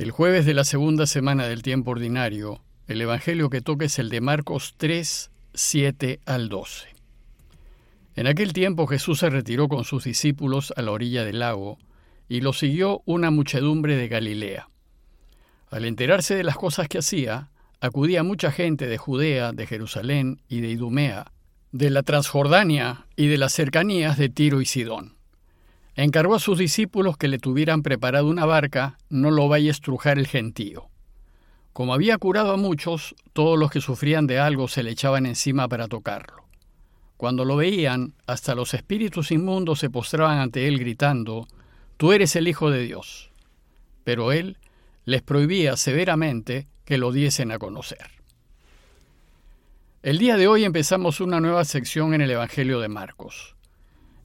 El jueves de la segunda semana del tiempo ordinario, el Evangelio que toca es el de Marcos 3, 7 al 12. En aquel tiempo Jesús se retiró con sus discípulos a la orilla del lago, y lo siguió una muchedumbre de Galilea. Al enterarse de las cosas que hacía, acudía mucha gente de Judea, de Jerusalén y de Idumea, de la Transjordania y de las cercanías de Tiro y Sidón. Encargó a sus discípulos que le tuvieran preparado una barca, no lo vaya a estrujar el gentío. Como había curado a muchos, todos los que sufrían de algo se le echaban encima para tocarlo. Cuando lo veían, hasta los espíritus inmundos se postraban ante él gritando, Tú eres el Hijo de Dios. Pero él les prohibía severamente que lo diesen a conocer. El día de hoy empezamos una nueva sección en el Evangelio de Marcos.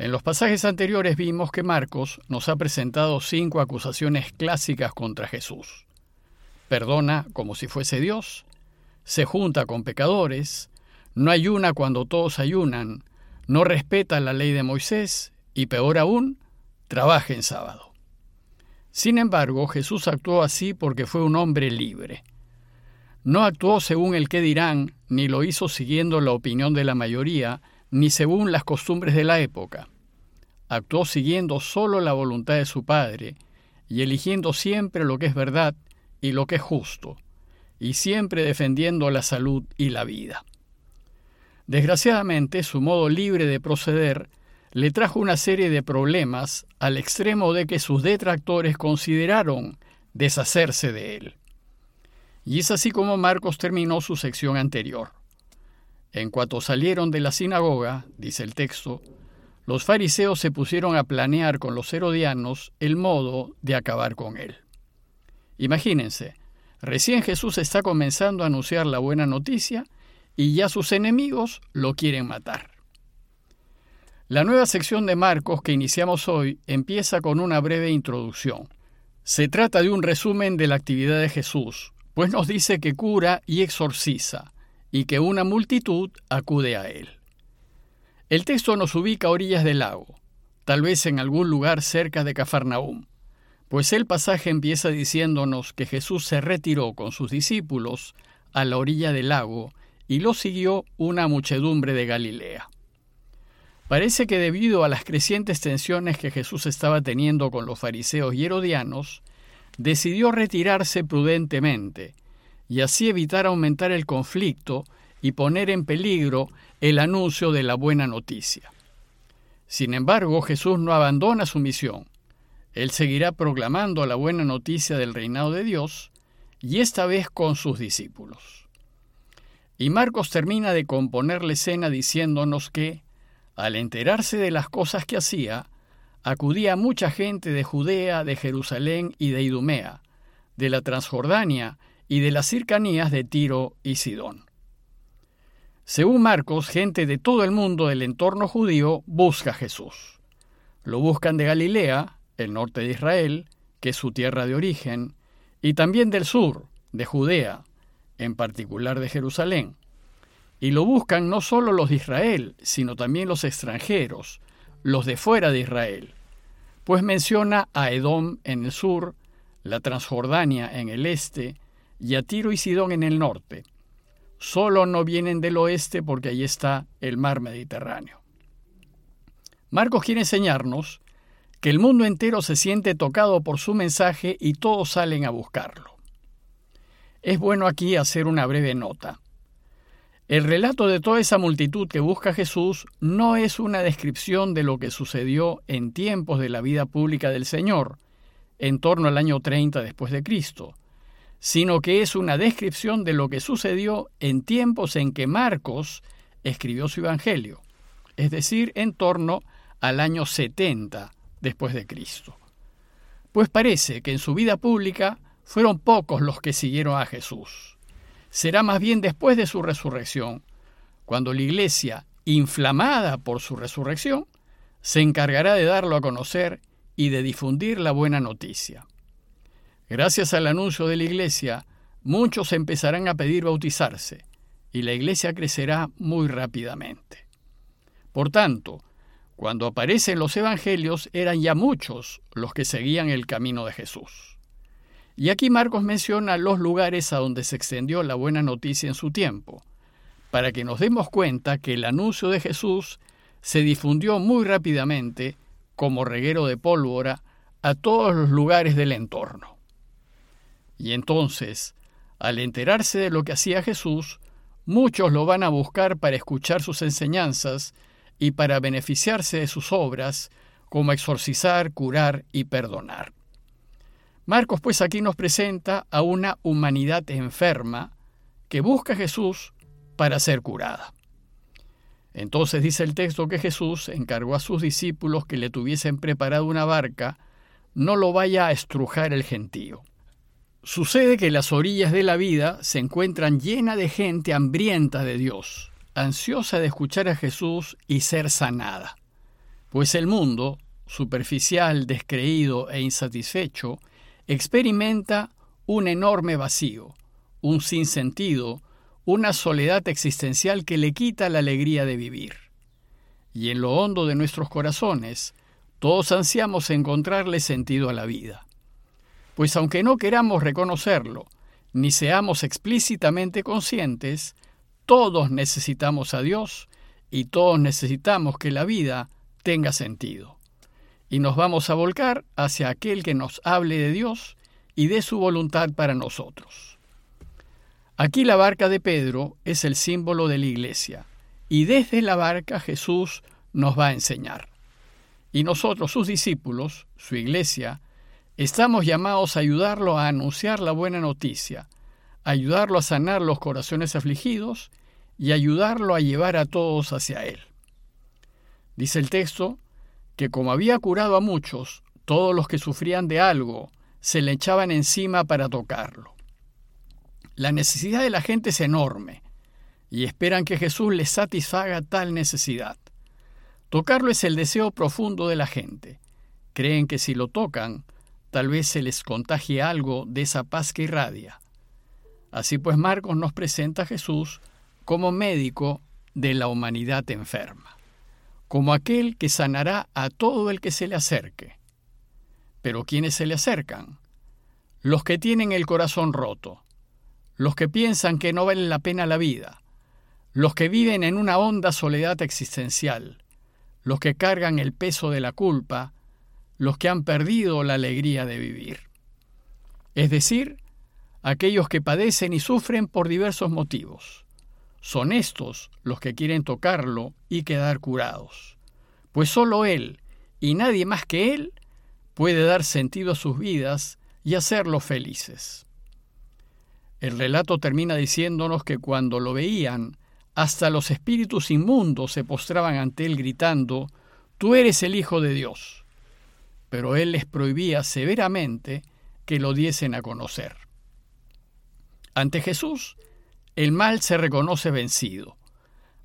En los pasajes anteriores vimos que Marcos nos ha presentado cinco acusaciones clásicas contra Jesús. Perdona como si fuese Dios, se junta con pecadores, no ayuna cuando todos ayunan, no respeta la ley de Moisés y peor aún, trabaja en sábado. Sin embargo, Jesús actuó así porque fue un hombre libre. No actuó según el que dirán, ni lo hizo siguiendo la opinión de la mayoría, ni según las costumbres de la época. Actuó siguiendo solo la voluntad de su Padre y eligiendo siempre lo que es verdad y lo que es justo, y siempre defendiendo la salud y la vida. Desgraciadamente, su modo libre de proceder le trajo una serie de problemas al extremo de que sus detractores consideraron deshacerse de él. Y es así como Marcos terminó su sección anterior. En cuanto salieron de la sinagoga, dice el texto, los fariseos se pusieron a planear con los herodianos el modo de acabar con él. Imagínense, recién Jesús está comenzando a anunciar la buena noticia y ya sus enemigos lo quieren matar. La nueva sección de Marcos que iniciamos hoy empieza con una breve introducción. Se trata de un resumen de la actividad de Jesús, pues nos dice que cura y exorciza, y que una multitud acude a él. El texto nos ubica a orillas del lago, tal vez en algún lugar cerca de Cafarnaúm, pues el pasaje empieza diciéndonos que Jesús se retiró con sus discípulos a la orilla del lago y lo siguió una muchedumbre de Galilea. Parece que debido a las crecientes tensiones que Jesús estaba teniendo con los fariseos y herodianos, decidió retirarse prudentemente y así evitar aumentar el conflicto y poner en peligro el anuncio de la buena noticia. Sin embargo, Jesús no abandona su misión. Él seguirá proclamando la buena noticia del reinado de Dios, y esta vez con sus discípulos. Y Marcos termina de componer la escena diciéndonos que, al enterarse de las cosas que hacía, acudía mucha gente de Judea, de Jerusalén y de Idumea, de la Transjordania y de las cercanías de Tiro y Sidón. Según Marcos, gente de todo el mundo del entorno judío busca a Jesús. Lo buscan de Galilea, el norte de Israel, que es su tierra de origen, y también del sur, de Judea, en particular de Jerusalén. Y lo buscan no solo los de Israel, sino también los extranjeros, los de fuera de Israel, pues menciona a Edom en el sur, la Transjordania en el este y a Tiro y Sidón en el norte, solo no vienen del oeste porque allí está el mar Mediterráneo. Marcos quiere enseñarnos que el mundo entero se siente tocado por su mensaje y todos salen a buscarlo. Es bueno aquí hacer una breve nota. El relato de toda esa multitud que busca a Jesús no es una descripción de lo que sucedió en tiempos de la vida pública del Señor, en torno al año 30 después de Cristo, sino que es una descripción de lo que sucedió en tiempos en que Marcos escribió su Evangelio, es decir, en torno al año 70 después de Cristo. Pues parece que en su vida pública fueron pocos los que siguieron a Jesús. Será más bien después de su resurrección, cuando la iglesia, inflamada por su resurrección, se encargará de darlo a conocer y de difundir la buena noticia. Gracias al anuncio de la Iglesia, muchos empezarán a pedir bautizarse y la Iglesia crecerá muy rápidamente. Por tanto, cuando aparecen los Evangelios eran ya muchos los que seguían el camino de Jesús. Y aquí Marcos menciona los lugares a donde se extendió la buena noticia en su tiempo, para que nos demos cuenta que el anuncio de Jesús se difundió muy rápidamente, como reguero de pólvora, a todos los lugares del entorno. Y entonces, al enterarse de lo que hacía Jesús, muchos lo van a buscar para escuchar sus enseñanzas y para beneficiarse de sus obras, como exorcizar, curar y perdonar. Marcos pues aquí nos presenta a una humanidad enferma que busca a Jesús para ser curada. Entonces dice el texto que Jesús encargó a sus discípulos que le tuviesen preparado una barca, no lo vaya a estrujar el gentío. Sucede que las orillas de la vida se encuentran llenas de gente hambrienta de Dios, ansiosa de escuchar a Jesús y ser sanada. Pues el mundo, superficial, descreído e insatisfecho, experimenta un enorme vacío, un sinsentido, una soledad existencial que le quita la alegría de vivir. Y en lo hondo de nuestros corazones, todos ansiamos encontrarle sentido a la vida. Pues aunque no queramos reconocerlo, ni seamos explícitamente conscientes, todos necesitamos a Dios y todos necesitamos que la vida tenga sentido y nos vamos a volcar hacia aquel que nos hable de Dios y de su voluntad para nosotros. Aquí la barca de Pedro es el símbolo de la iglesia, y desde la barca Jesús nos va a enseñar. Y nosotros, sus discípulos, su iglesia, estamos llamados a ayudarlo a anunciar la buena noticia, ayudarlo a sanar los corazones afligidos y ayudarlo a llevar a todos hacia Él. Dice el texto, que como había curado a muchos, todos los que sufrían de algo se le echaban encima para tocarlo. La necesidad de la gente es enorme y esperan que Jesús les satisfaga tal necesidad. Tocarlo es el deseo profundo de la gente. Creen que si lo tocan, tal vez se les contagie algo de esa paz que irradia. Así pues Marcos nos presenta a Jesús como médico de la humanidad enferma como aquel que sanará a todo el que se le acerque. Pero ¿quiénes se le acercan? Los que tienen el corazón roto, los que piensan que no vale la pena la vida, los que viven en una honda soledad existencial, los que cargan el peso de la culpa, los que han perdido la alegría de vivir. Es decir, aquellos que padecen y sufren por diversos motivos. Son estos los que quieren tocarlo y quedar curados, pues sólo Él y nadie más que Él puede dar sentido a sus vidas y hacerlos felices. El relato termina diciéndonos que cuando lo veían, hasta los espíritus inmundos se postraban ante Él gritando, Tú eres el Hijo de Dios. Pero Él les prohibía severamente que lo diesen a conocer. Ante Jesús, el mal se reconoce vencido.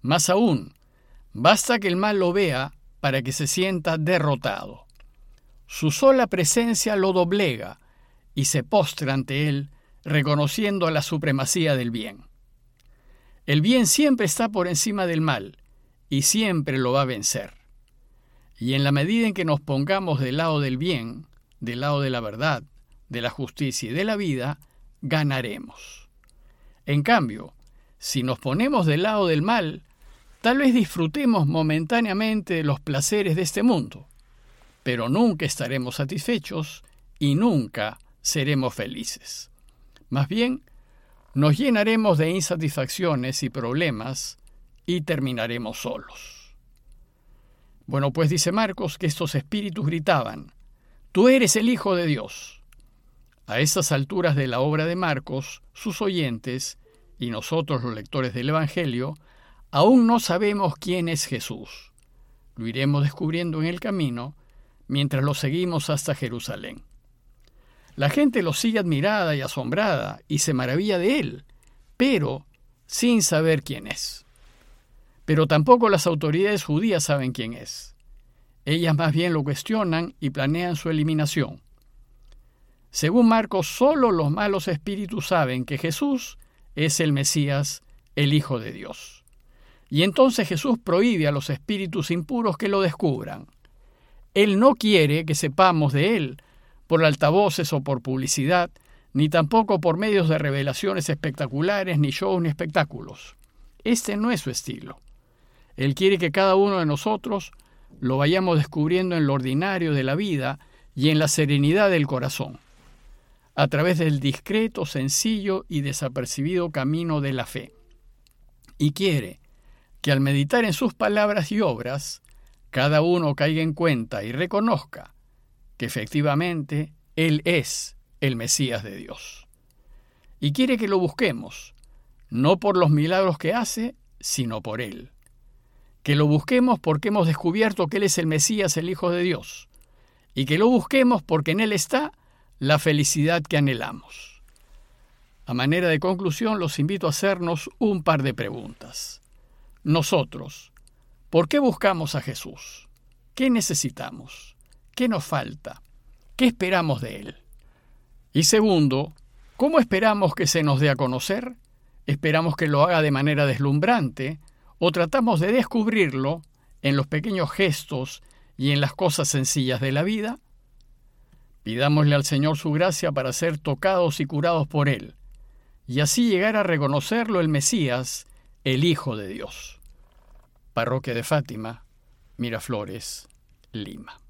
Más aún, basta que el mal lo vea para que se sienta derrotado. Su sola presencia lo doblega y se postra ante él, reconociendo la supremacía del bien. El bien siempre está por encima del mal y siempre lo va a vencer. Y en la medida en que nos pongamos del lado del bien, del lado de la verdad, de la justicia y de la vida, ganaremos. En cambio, si nos ponemos del lado del mal, tal vez disfrutemos momentáneamente de los placeres de este mundo, pero nunca estaremos satisfechos y nunca seremos felices. Más bien, nos llenaremos de insatisfacciones y problemas y terminaremos solos. Bueno, pues dice Marcos que estos espíritus gritaban, Tú eres el Hijo de Dios. A estas alturas de la obra de Marcos, sus oyentes y nosotros los lectores del Evangelio, aún no sabemos quién es Jesús. Lo iremos descubriendo en el camino mientras lo seguimos hasta Jerusalén. La gente lo sigue admirada y asombrada y se maravilla de él, pero sin saber quién es. Pero tampoco las autoridades judías saben quién es. Ellas más bien lo cuestionan y planean su eliminación. Según Marcos, solo los malos espíritus saben que Jesús es el Mesías, el Hijo de Dios. Y entonces Jesús prohíbe a los espíritus impuros que lo descubran. Él no quiere que sepamos de Él por altavoces o por publicidad, ni tampoco por medios de revelaciones espectaculares, ni shows, ni espectáculos. Este no es su estilo. Él quiere que cada uno de nosotros lo vayamos descubriendo en lo ordinario de la vida y en la serenidad del corazón, a través del discreto, sencillo y desapercibido camino de la fe. Y quiere que al meditar en sus palabras y obras, cada uno caiga en cuenta y reconozca que efectivamente Él es el Mesías de Dios. Y quiere que lo busquemos, no por los milagros que hace, sino por Él. Que lo busquemos porque hemos descubierto que Él es el Mesías, el Hijo de Dios. Y que lo busquemos porque en Él está la felicidad que anhelamos. A manera de conclusión, los invito a hacernos un par de preguntas. Nosotros, ¿por qué buscamos a Jesús? ¿Qué necesitamos? ¿Qué nos falta? ¿Qué esperamos de Él? Y segundo, ¿cómo esperamos que se nos dé a conocer? ¿Esperamos que lo haga de manera deslumbrante o tratamos de descubrirlo en los pequeños gestos y en las cosas sencillas de la vida? Pidámosle al Señor su gracia para ser tocados y curados por Él, y así llegar a reconocerlo el Mesías, el Hijo de Dios. Parroquia de Fátima, Miraflores, Lima.